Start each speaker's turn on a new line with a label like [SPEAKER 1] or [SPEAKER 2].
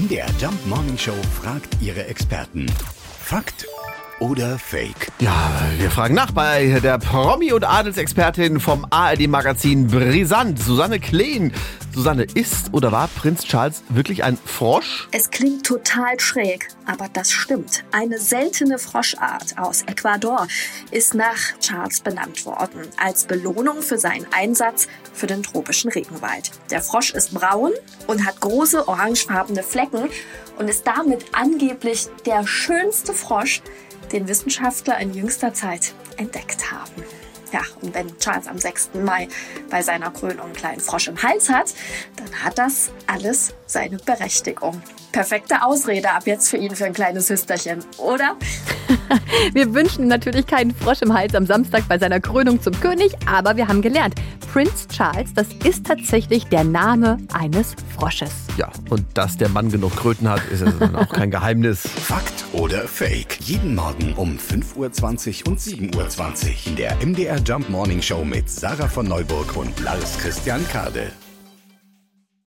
[SPEAKER 1] MDR Jump Morning Show fragt ihre Experten. Fakt oder Fake?
[SPEAKER 2] Ja, wir fragen nach bei der Promi- und Adelsexpertin vom ARD-Magazin Brisant, Susanne Kleen. Susanne, ist oder war Prinz Charles wirklich ein Frosch?
[SPEAKER 3] Es klingt total schräg, aber das stimmt. Eine seltene Froschart aus Ecuador ist nach Charles benannt worden, als Belohnung für seinen Einsatz für den tropischen Regenwald. Der Frosch ist braun und hat große orangefarbene Flecken und ist damit angeblich der schönste Frosch, den Wissenschaftler in jüngster Zeit entdeckt haben. Ja, und wenn Charles am 6. Mai bei seiner Krönung einen kleinen Frosch im Hals hat, dann hat das alles seine Berechtigung. Perfekte Ausrede ab jetzt für ihn für ein kleines Hüsterchen, oder?
[SPEAKER 4] Wir wünschen natürlich keinen Frosch im Hals am Samstag bei seiner Krönung zum König, aber wir haben gelernt, Prince Charles, das ist tatsächlich der Name eines Frosches.
[SPEAKER 2] Ja, und dass der Mann genug Kröten hat, ist es dann auch kein Geheimnis.
[SPEAKER 1] Fakt oder Fake? Jeden Morgen um 5.20 Uhr und 7.20 Uhr in der MDR Jump Morning Show mit Sarah von Neuburg und Lars Christian Kade.